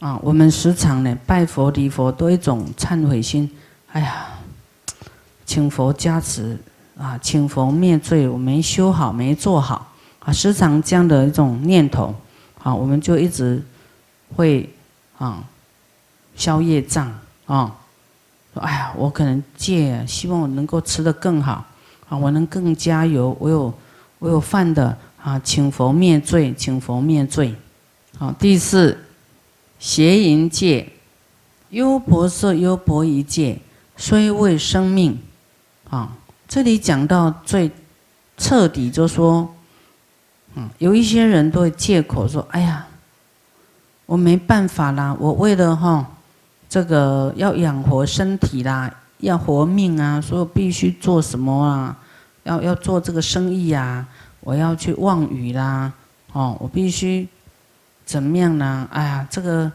啊，我们时常呢拜佛礼佛都一种忏悔心，哎呀，请佛加持啊，请佛灭罪，我没修好，没做好啊，时常这样的一种念头，啊，我们就一直会啊消业障啊，说哎呀，我可能戒，希望我能够吃得更好啊，我能更加油，我有我有犯的啊，请佛灭罪，请佛灭罪，好，第四。邪淫戒，优婆塞、优婆夷戒，虽为生命，啊，这里讲到最彻底，就说，嗯，有一些人都会借口说，哎呀，我没办法啦，我为了哈，这个要养活身体啦，要活命啊，所以必须做什么啊？要要做这个生意啊，我要去望雨啦，哦，我必须。怎么样呢？哎呀，这个，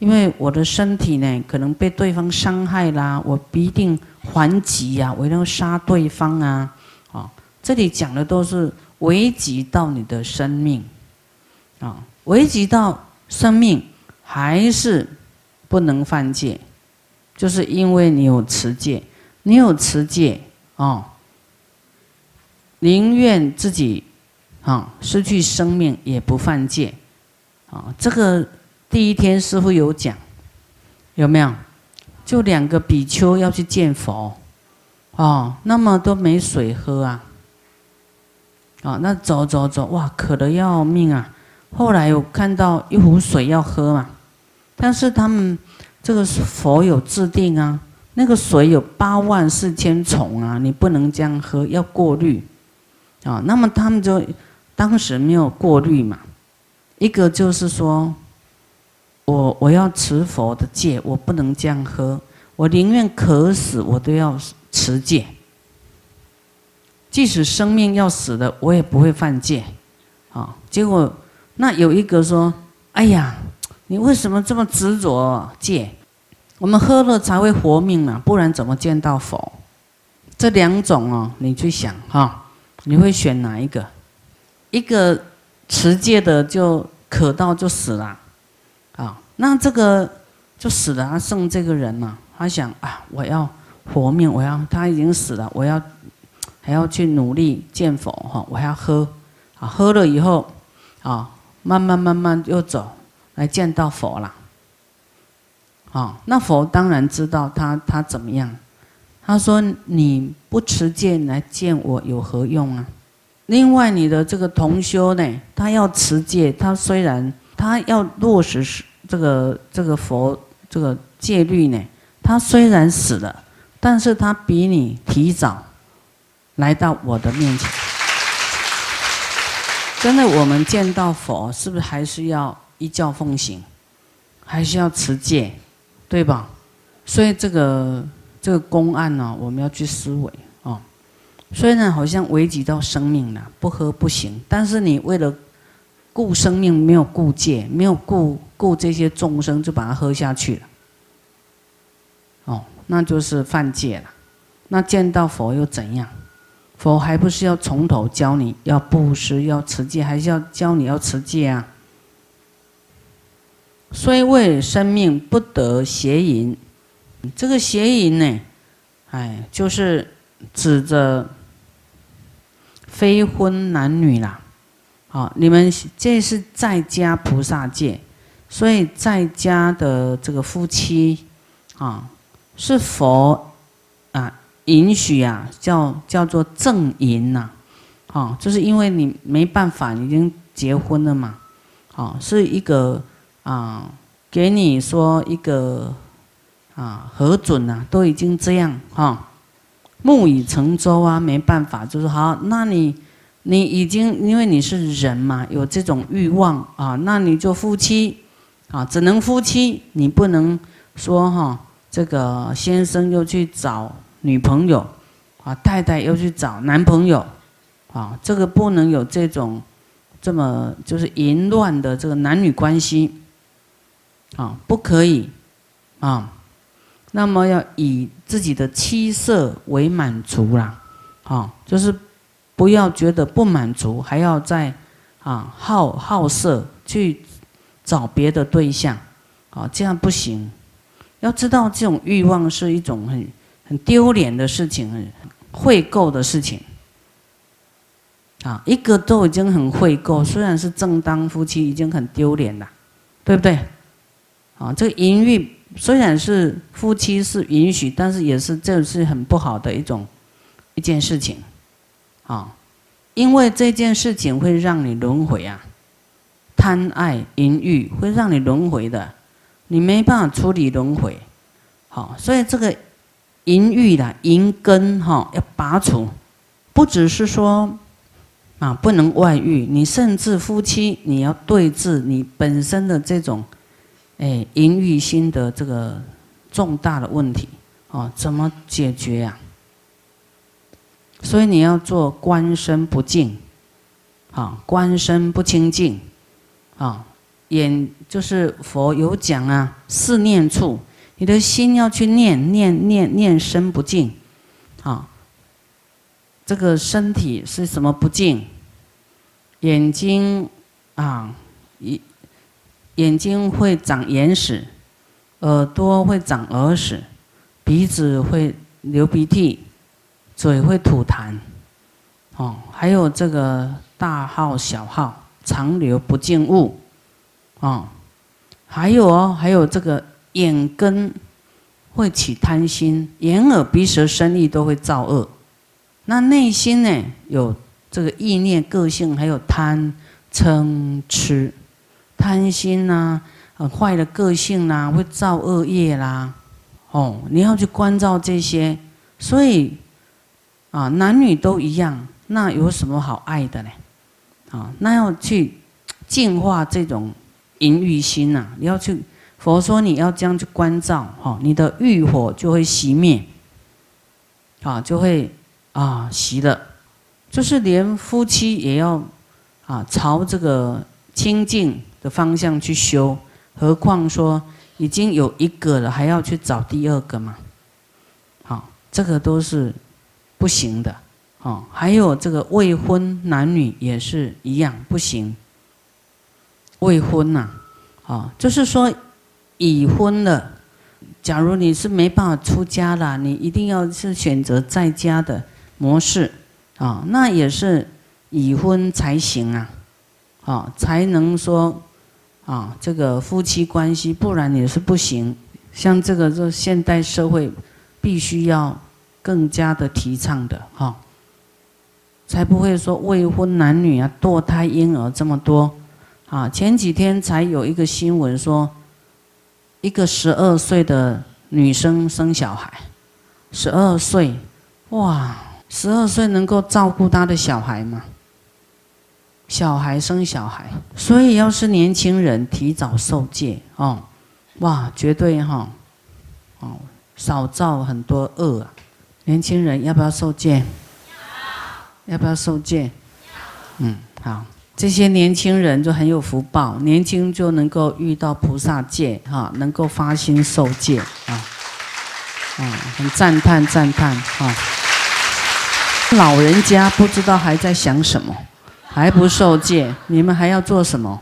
因为我的身体呢，可能被对方伤害啦，我必定还击呀，我要杀对方啊！啊，这里讲的都是危及到你的生命，啊，危及到生命还是不能犯戒，就是因为你有持戒，你有持戒哦，宁愿自己啊失去生命也不犯戒。啊，这个第一天师傅有讲，有没有？就两个比丘要去见佛，哦，那么都没水喝啊，啊，那走走走，哇，渴得要命啊！后来有看到一壶水要喝嘛，但是他们这个佛有制定啊，那个水有八万四千重啊，你不能这样喝，要过滤，啊，那么他们就当时没有过滤嘛。一个就是说，我我要持佛的戒，我不能这样喝，我宁愿渴死，我都要持戒。即使生命要死的，我也不会犯戒。啊，结果那有一个说：“哎呀，你为什么这么执着戒？我们喝了才会活命嘛，不然怎么见到佛？”这两种哦，你去想哈，你会选哪一个？一个。持戒的就渴到就死了，啊，那这个就死了。他剩这个人嘛，他想啊，我要活命，我要他已经死了，我要还要去努力见佛哈，我还要喝啊，喝了以后啊，慢慢慢慢又走来见到佛了，啊，那佛当然知道他他怎么样，他说你不持戒来见我有何用啊？另外，你的这个同修呢，他要持戒，他虽然他要落实这个这个佛这个戒律呢，他虽然死了，但是他比你提早来到我的面前。真的，我们见到佛，是不是还是要依教奉行，还是要持戒，对吧？所以这个这个公案呢，我们要去思维。虽然好像危及到生命了，不喝不行，但是你为了顾生命，没有顾戒，没有顾顾这些众生，就把它喝下去了。哦，那就是犯戒了。那见到佛又怎样？佛还不是要从头教你要布施，要持戒，还是要教你要持戒啊？虽为生命，不得邪淫。这个邪淫呢，哎，就是指着。非婚男女啦，好，你们这是在家菩萨戒，所以在家的这个夫妻啊，是佛啊允许啊，叫叫做正淫呐，哦，就是因为你没办法，已经结婚了嘛，哦，是一个啊，给你说一个啊核准呐，都已经这样哈。木已成舟啊，没办法，就是好。那你，你已经因为你是人嘛，有这种欲望啊，那你就夫妻啊，只能夫妻，你不能说哈，这个先生又去找女朋友啊，太太又去找男朋友啊，这个不能有这种这么就是淫乱的这个男女关系啊，不可以啊。那么要以自己的妻色为满足啦，啊，就是不要觉得不满足，还要再啊好好色去找别的对象，啊，这样不行。要知道，这种欲望是一种很很丢脸的事情，很秽垢的事情。啊，一个都已经很秽垢，虽然是正当夫妻，已经很丢脸了，对不对？啊，这个淫欲虽然是夫妻是允许，但是也是这是很不好的一种一件事情。啊，因为这件事情会让你轮回啊，贪爱淫欲会让你轮回的。你没办法处理轮回，好，所以这个淫欲的淫根哈要拔除，不只是说啊不能外遇，你甚至夫妻你要对治你本身的这种哎淫欲心的这个重大的问题哦，怎么解决呀？所以你要做观身不净，啊，观身不清净，啊。眼就是佛有讲啊，四念处，你的心要去念念念念身不净，啊，这个身体是什么不净？眼睛啊，一眼睛会长眼屎，耳朵会长耳屎，鼻子会流鼻涕，嘴会吐痰，哦，还有这个大号小号长流不净物。哦，还有哦，还有这个眼根会起贪心，眼耳鼻舌身意都会造恶。那内心呢，有这个意念、个性，还有贪嗔痴，贪心呐，很坏的个性呐，会造恶业啦。哦，你要去关照这些，所以啊，男女都一样，那有什么好爱的呢？啊，那要去净化这种。淫欲心呐，你要去佛说你要这样去关照哈，你的欲火就会熄灭，啊，就会啊熄了，就是连夫妻也要啊朝这个清净的方向去修，何况说已经有一个了，还要去找第二个嘛？好，这个都是不行的，哦，还有这个未婚男女也是一样不行。未婚呐，啊，就是说已婚了。假如你是没办法出家了，你一定要是选择在家的模式，啊，那也是已婚才行啊，啊，才能说啊这个夫妻关系，不然也是不行。像这个这现代社会必须要更加的提倡的哈，才不会说未婚男女啊堕胎婴儿这么多。啊，前几天才有一个新闻说，一个十二岁的女生生小孩，十二岁，哇，十二岁能够照顾她的小孩吗？小孩生小孩，所以要是年轻人提早受戒哦，哇，绝对哈，哦，少造很多恶啊！年轻人要不要受戒？要。要不要受戒？嗯，好。这些年轻人就很有福报，年轻就能够遇到菩萨戒，哈，能够发心受戒，啊，啊，很赞叹赞叹，哈。老人家不知道还在想什么，还不受戒，你们还要做什么？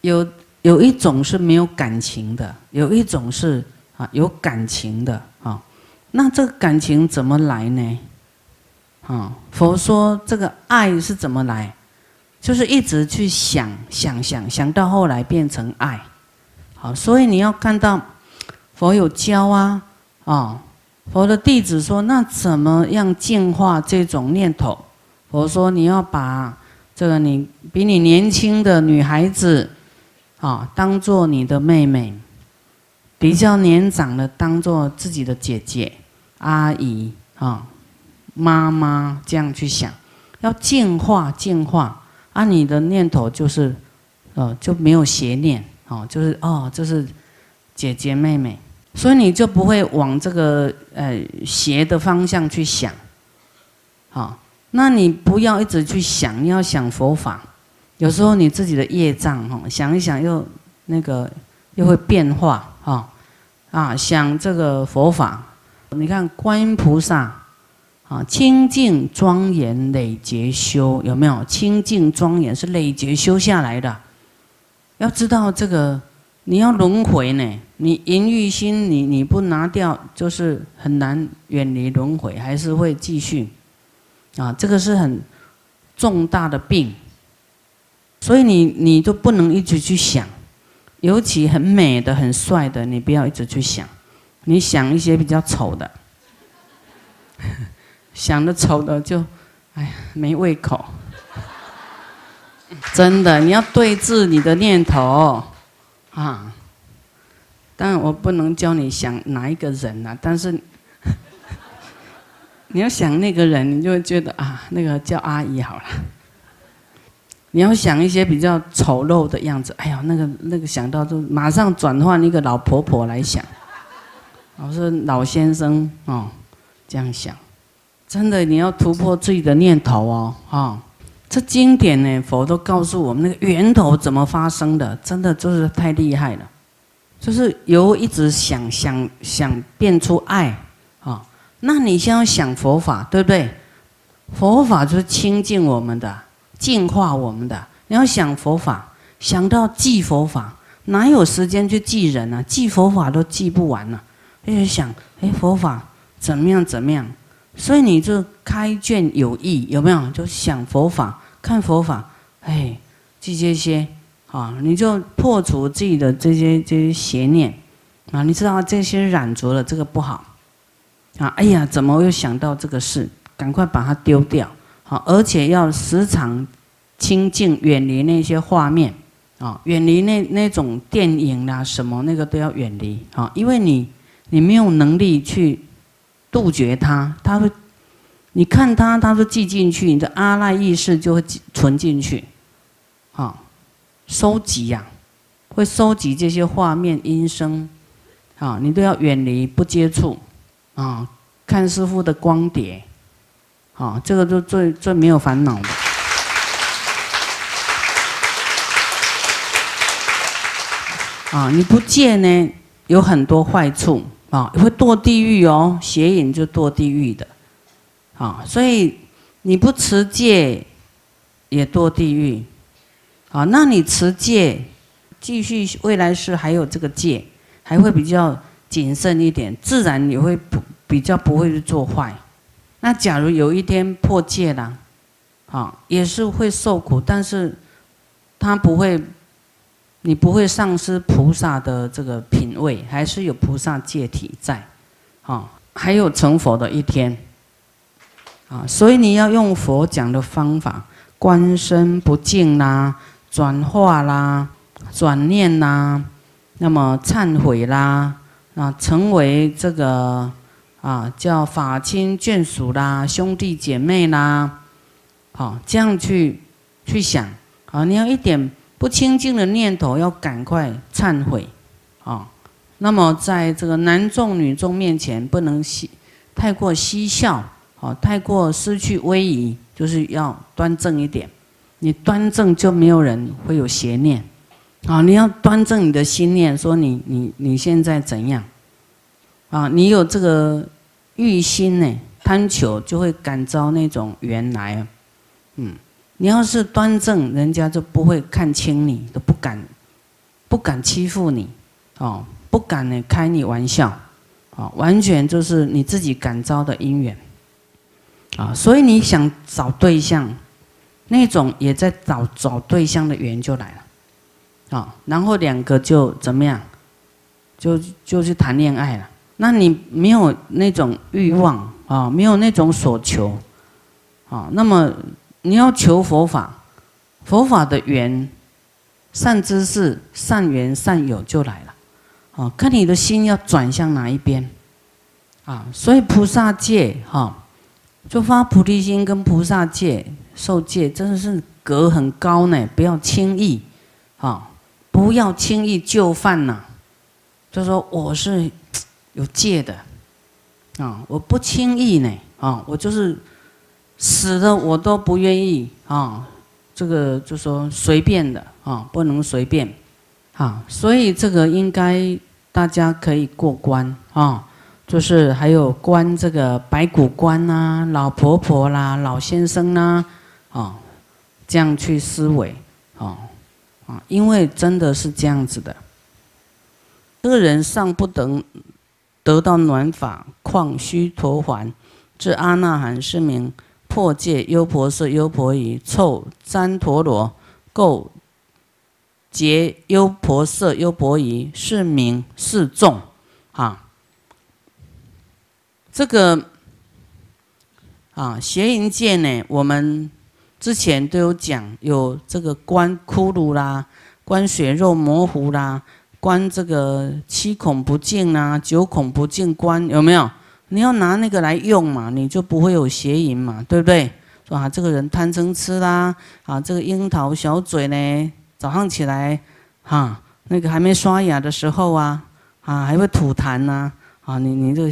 有有一种是没有感情的，有一种是啊有感情的，啊，那这个感情怎么来呢？啊，佛说这个爱是怎么来？就是一直去想想想想到后来变成爱，好，所以你要看到佛有教啊，啊，佛的弟子说，那怎么样净化这种念头？佛说你要把这个你比你年轻的女孩子啊当做你的妹妹，比较年长的当做自己的姐姐、阿姨啊、妈妈这样去想，要净化净化。啊，你的念头就是，呃，就没有邪念，哦，就是哦，这是姐姐妹妹，所以你就不会往这个呃邪的方向去想，好，那你不要一直去想，你要想佛法，有时候你自己的业障哈，想一想又那个又会变化哈，啊，想这个佛法，你看观音菩萨。啊，清净庄严累劫修有没有？清净庄严是累劫修下来的。要知道这个你要轮回呢，你淫欲心你你不拿掉，就是很难远离轮回，还是会继续。啊，这个是很重大的病，所以你你都不能一直去想，尤其很美的、很帅的，你不要一直去想，你想一些比较丑的，想的丑的就，哎呀，没胃口。真的，你要对治你的念头，啊！但我不能教你想哪一个人啊，但是你要想那个人，你就会觉得啊，那个叫阿姨好了。你要想一些比较丑陋的样子，哎呀，那个那个想到就马上转换一个老婆婆来想，我说老先生哦，这样想，真的你要突破自己的念头哦，啊！这经典呢，佛都告诉我们那个源头怎么发生的，真的就是太厉害了。就是由一直想想想变出爱，那你先要想佛法，对不对？佛法就是清净我们的，净化我们的。你要想佛法，想到记佛法，哪有时间去记人呢？记佛法都记不完了，一直想，哎，佛法怎么样怎么样？所以你就开卷有益，有没有？就想佛法，看佛法，哎，记这些啊，你就破除自己的这些这些邪念啊。你知道这些染着了，这个不好啊。哎呀，怎么又想到这个事？赶快把它丢掉好，而且要时常清净，远离那些画面啊，远离那那种电影啦什么那个都要远离啊，因为你你没有能力去。杜绝它，它会，你看它，它都记进去，你的阿赖意识就会存进去，啊，收集呀，会收集这些画面、音声，啊，你都要远离，不接触，啊，看师傅的光碟，啊，这个就最最没有烦恼的，啊，你不戒呢，有很多坏处。啊，会堕地狱哦，邪淫就堕地狱的，啊，所以你不持戒也堕地狱，啊，那你持戒，继续未来世还有这个戒，还会比较谨慎一点，自然你会不比较不会去做坏。那假如有一天破戒了，啊，也是会受苦，但是他不会。你不会丧失菩萨的这个品位，还是有菩萨戒体在，啊，还有成佛的一天，啊，所以你要用佛讲的方法，观身不净啦，转化啦，转念啦，那么忏悔啦，啊，成为这个啊叫法亲眷属啦，兄弟姐妹啦，好，这样去去想，啊，你要一点。不清净的念头要赶快忏悔，啊，那么在这个男众女众面前不能嬉，太过嬉笑，啊，太过失去威仪，就是要端正一点。你端正就没有人会有邪念，啊，你要端正你的心念，说你你你现在怎样，啊，你有这个欲心呢，贪求就会感召那种缘来，嗯。你要是端正，人家就不会看轻你，都不敢，不敢欺负你，哦，不敢呢开你玩笑，啊，完全就是你自己感召的因缘，啊，所以你想找对象，那种也在找找对象的缘就来了，啊，然后两个就怎么样，就就去谈恋爱了。那你没有那种欲望啊，没有那种所求，啊，那么。你要求佛法，佛法的缘，善知识、善缘、善友就来了，啊，看你的心要转向哪一边，啊，所以菩萨戒哈，就发菩提心跟菩萨戒受戒真的是格很高呢，不要轻易，啊，不要轻易就范呐，就说我是有戒的，啊，我不轻易呢，啊，我就是。死的我都不愿意啊，这个就说随便的啊，不能随便，啊，所以这个应该大家可以过关啊，就是还有关这个白骨关呐、老婆婆啦、老先生啦，啊，这样去思维啊啊，因为真的是这样子的，这个人上不等得到暖法，况须陀环至阿那含是名破戒优婆塞优婆夷臭旃陀罗垢结优婆塞优婆夷是名是众啊。这个啊邪淫戒呢，我们之前都有讲，有这个观骷髅啦，观血肉模糊啦。观这个七孔不净啊，九孔不净观有没有？你要拿那个来用嘛，你就不会有邪淫嘛，对不对？说啊，这个人贪嗔痴啦，啊，这个樱桃小嘴呢，早上起来，哈，那个还没刷牙的时候啊，啊，还会吐痰呐，啊，你你就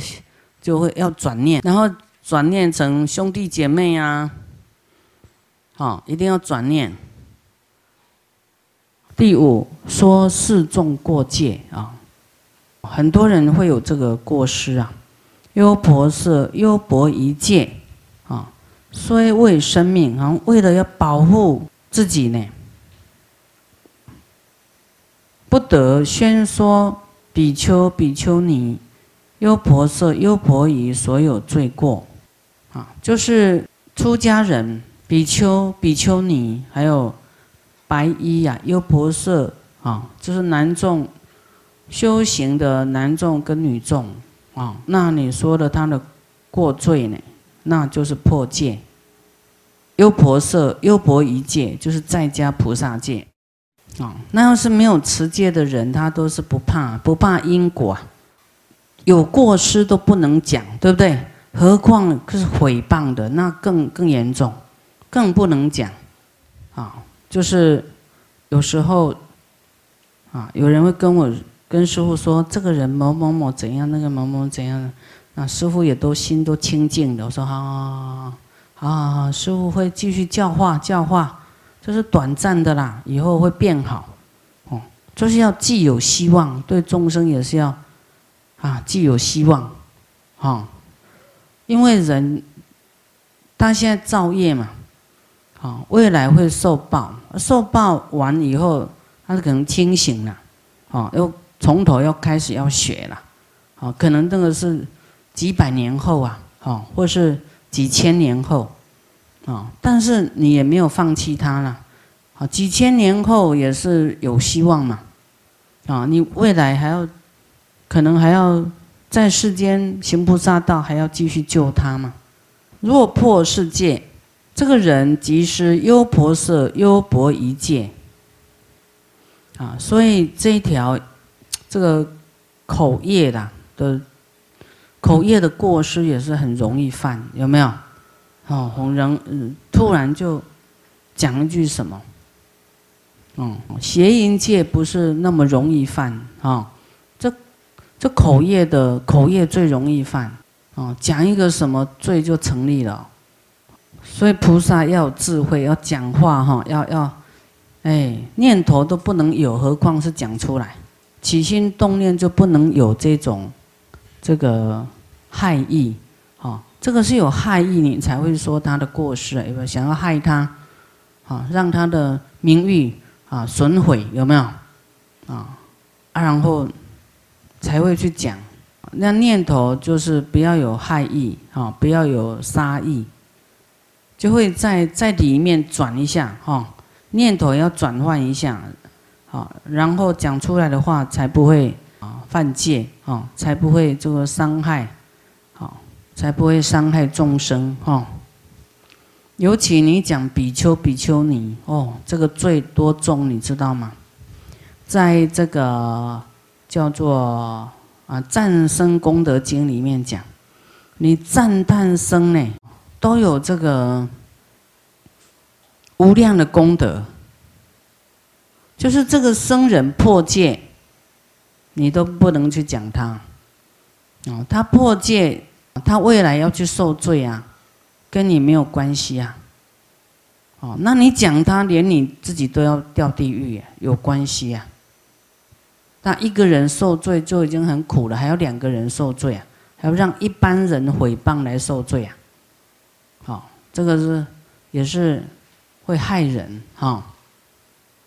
就会要转念，然后转念成兄弟姐妹啊，好，一定要转念。第五说示众过界啊，很多人会有这个过失啊。优婆塞、优婆夷戒啊，虽为生命啊，为了要保护自己呢，不得宣说比丘、比丘尼、优婆塞、优婆夷所有罪过啊，就是出家人、比丘、比丘尼还有。白衣呀，优婆塞啊，就是男众修行的男众跟女众啊。那你说的他的过罪呢？那就是破戒。优婆塞、优婆夷戒就是在家菩萨戒啊。那要是没有持戒的人，他都是不怕不怕因果，有过失都不能讲，对不对？何况是诽谤的，那更更严重，更不能讲。就是有时候啊，有人会跟我跟师傅说，这个人某某某怎样，那个某某怎样，那师傅也都心都清净的。我说啊啊，师傅会继续教化教化，这是短暂的啦，以后会变好哦。就是要既有希望，对众生也是要啊，既有希望啊，因为人他现在造业嘛。啊，未来会受报，受报完以后，他可能清醒了，啊，又从头又开始要学了，啊，可能这个是几百年后啊，啊，或是几千年后，啊，但是你也没有放弃他了，啊，几千年后也是有希望嘛，啊，你未来还要，可能还要在世间行菩萨道，还要继续救他嘛，若破世界。这个人即是优婆塞、优婆夷戒啊，所以这一条这个口业的的口业的过失也是很容易犯，有没有？哦，红人嗯，突然就讲一句什么？嗯，邪淫戒不是那么容易犯啊，这这口业的口业最容易犯啊，讲一个什么罪就成立了。所以菩萨要智慧，要讲话哈，要要，哎，念头都不能有，何况是讲出来？起心动念就不能有这种这个害意，哈，这个是有害意，你才会说他的过失，有没有想要害他？啊，让他的名誉啊损毁，有没有？啊，然后才会去讲。那念头就是不要有害意，啊，不要有杀意。就会在在里面转一下哈，念头要转换一下，好，然后讲出来的话才不会啊犯戒啊，才不会这个伤害，好，才不会伤害众生哈。尤其你讲比丘比丘尼哦，这个罪多重你知道吗？在这个叫做啊赞生功德经里面讲，你赞叹生呢。都有这个无量的功德，就是这个僧人破戒，你都不能去讲他，哦，他破戒，他未来要去受罪啊，跟你没有关系啊，哦，那你讲他，连你自己都要掉地狱，有关系啊？那一个人受罪就已经很苦了，还要两个人受罪啊，还要让一般人诽谤来受罪啊？这个是也是会害人哈。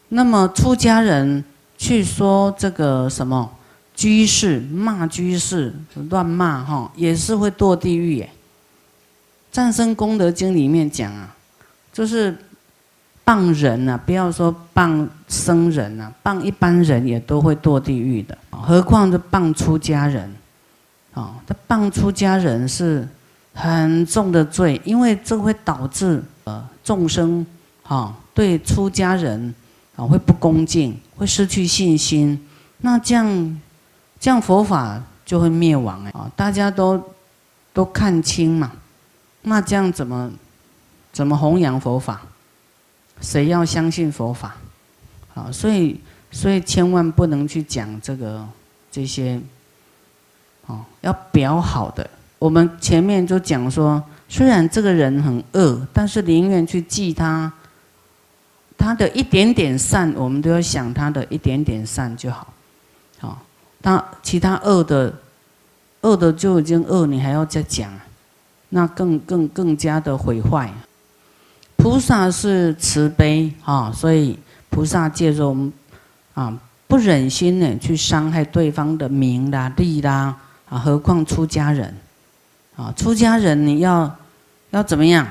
那么出家人去说这个什么，居士骂居士乱骂哈，也是会堕地狱耶。《战生功德经》里面讲啊，就是谤人呐，不要说谤僧人呐，谤一般人也都会堕地狱的，何况是谤出家人啊？这谤出家人是很重的罪，因为这会导致呃众生啊对出家人啊会不恭敬，会失去信心，那这样这样佛法就会灭亡哎啊！大家都都看清嘛。那这样怎么怎么弘扬佛法？谁要相信佛法？啊，所以所以千万不能去讲这个这些，哦，要表好的。我们前面就讲说，虽然这个人很恶，但是宁愿去记他他的一点点善，我们都要想他的一点点善就好。好，他其他恶的恶的就已经恶，你还要再讲？那更更更加的毁坏。菩萨是慈悲啊，所以菩萨借着我们啊，不忍心呢去伤害对方的名啦、利啦啊，何况出家人啊？出家人你要要怎么样？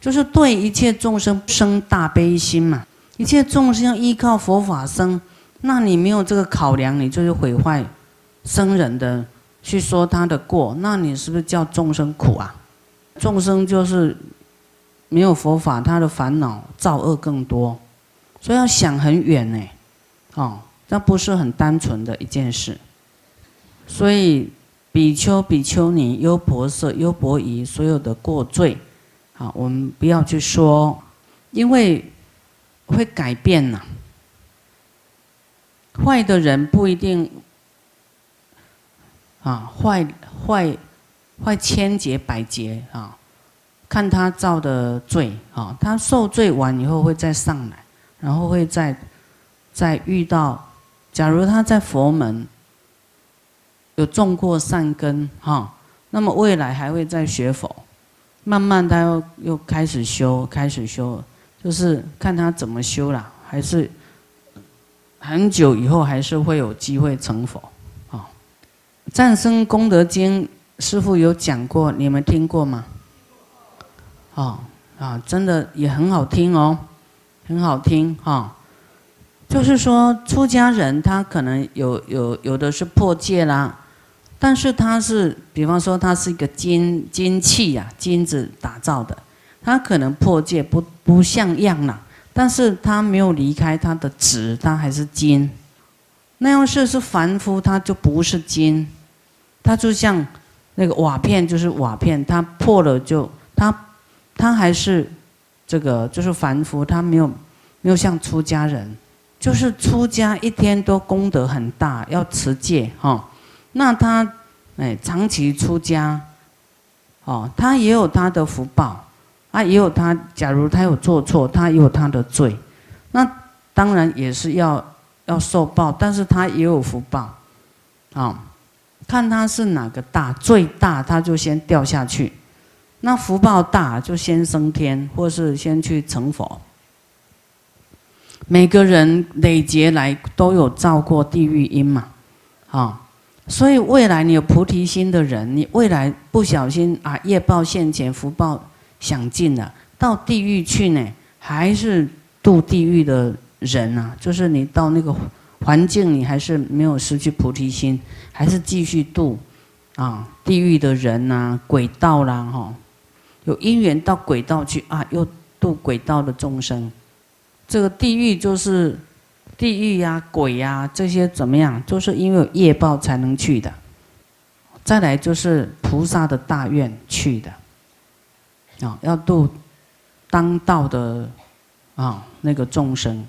就是对一切众生生大悲心嘛。一切众生要依靠佛法生，那你没有这个考量，你就是毁坏僧人的。去说他的过，那你是不是叫众生苦啊？众生就是没有佛法，他的烦恼造恶更多，所以要想很远呢，哦，那不是很单纯的一件事。所以比丘、比丘尼、优婆塞、优婆夷所有的过罪，啊，我们不要去说，因为会改变呐。坏的人不一定。啊，坏坏坏千劫百劫啊！看他造的罪啊，他受罪完以后会再上来，然后会再再遇到。假如他在佛门有种过善根哈，那么未来还会再学佛，慢慢他又又开始修，开始修，就是看他怎么修啦，还是很久以后还是会有机会成佛。《啊战生功德经》师傅有讲过，你们听过吗？哦，啊，真的也很好听哦，很好听哈。就是说，出家人他可能有有有的是破戒啦，但是他是，比方说他是一个金金器呀，金子打造的，他可能破戒不不像样了，但是他没有离开他的纸，他还是金。那要是是凡夫，他就不是金。它就像那个瓦片，就是瓦片，它破了就它它还是这个就是凡夫，他没有没有像出家人，就是出家一天都功德很大，要持戒哈。那他哎长期出家，哦，他也有他的福报，啊，也有他假如他有做错，他也有他的罪，那当然也是要要受报，但是他也有福报，啊。看他是哪个大最大，他就先掉下去；那福报大，就先升天，或是先去成佛。每个人累劫来都有造过地狱因嘛，啊，所以未来你有菩提心的人，你未来不小心啊业报现前，福报享尽了，到地狱去呢，还是度地狱的人啊，就是你到那个。环境你还是没有失去菩提心，还是继续度啊地狱的人呐，鬼道啦哈，有因缘到鬼道去啊，又度鬼道的众生。这个地狱就是地狱呀、鬼呀这些怎么样？就是因为有业报才能去的。再来就是菩萨的大愿去的啊，要度当道的啊那个众生。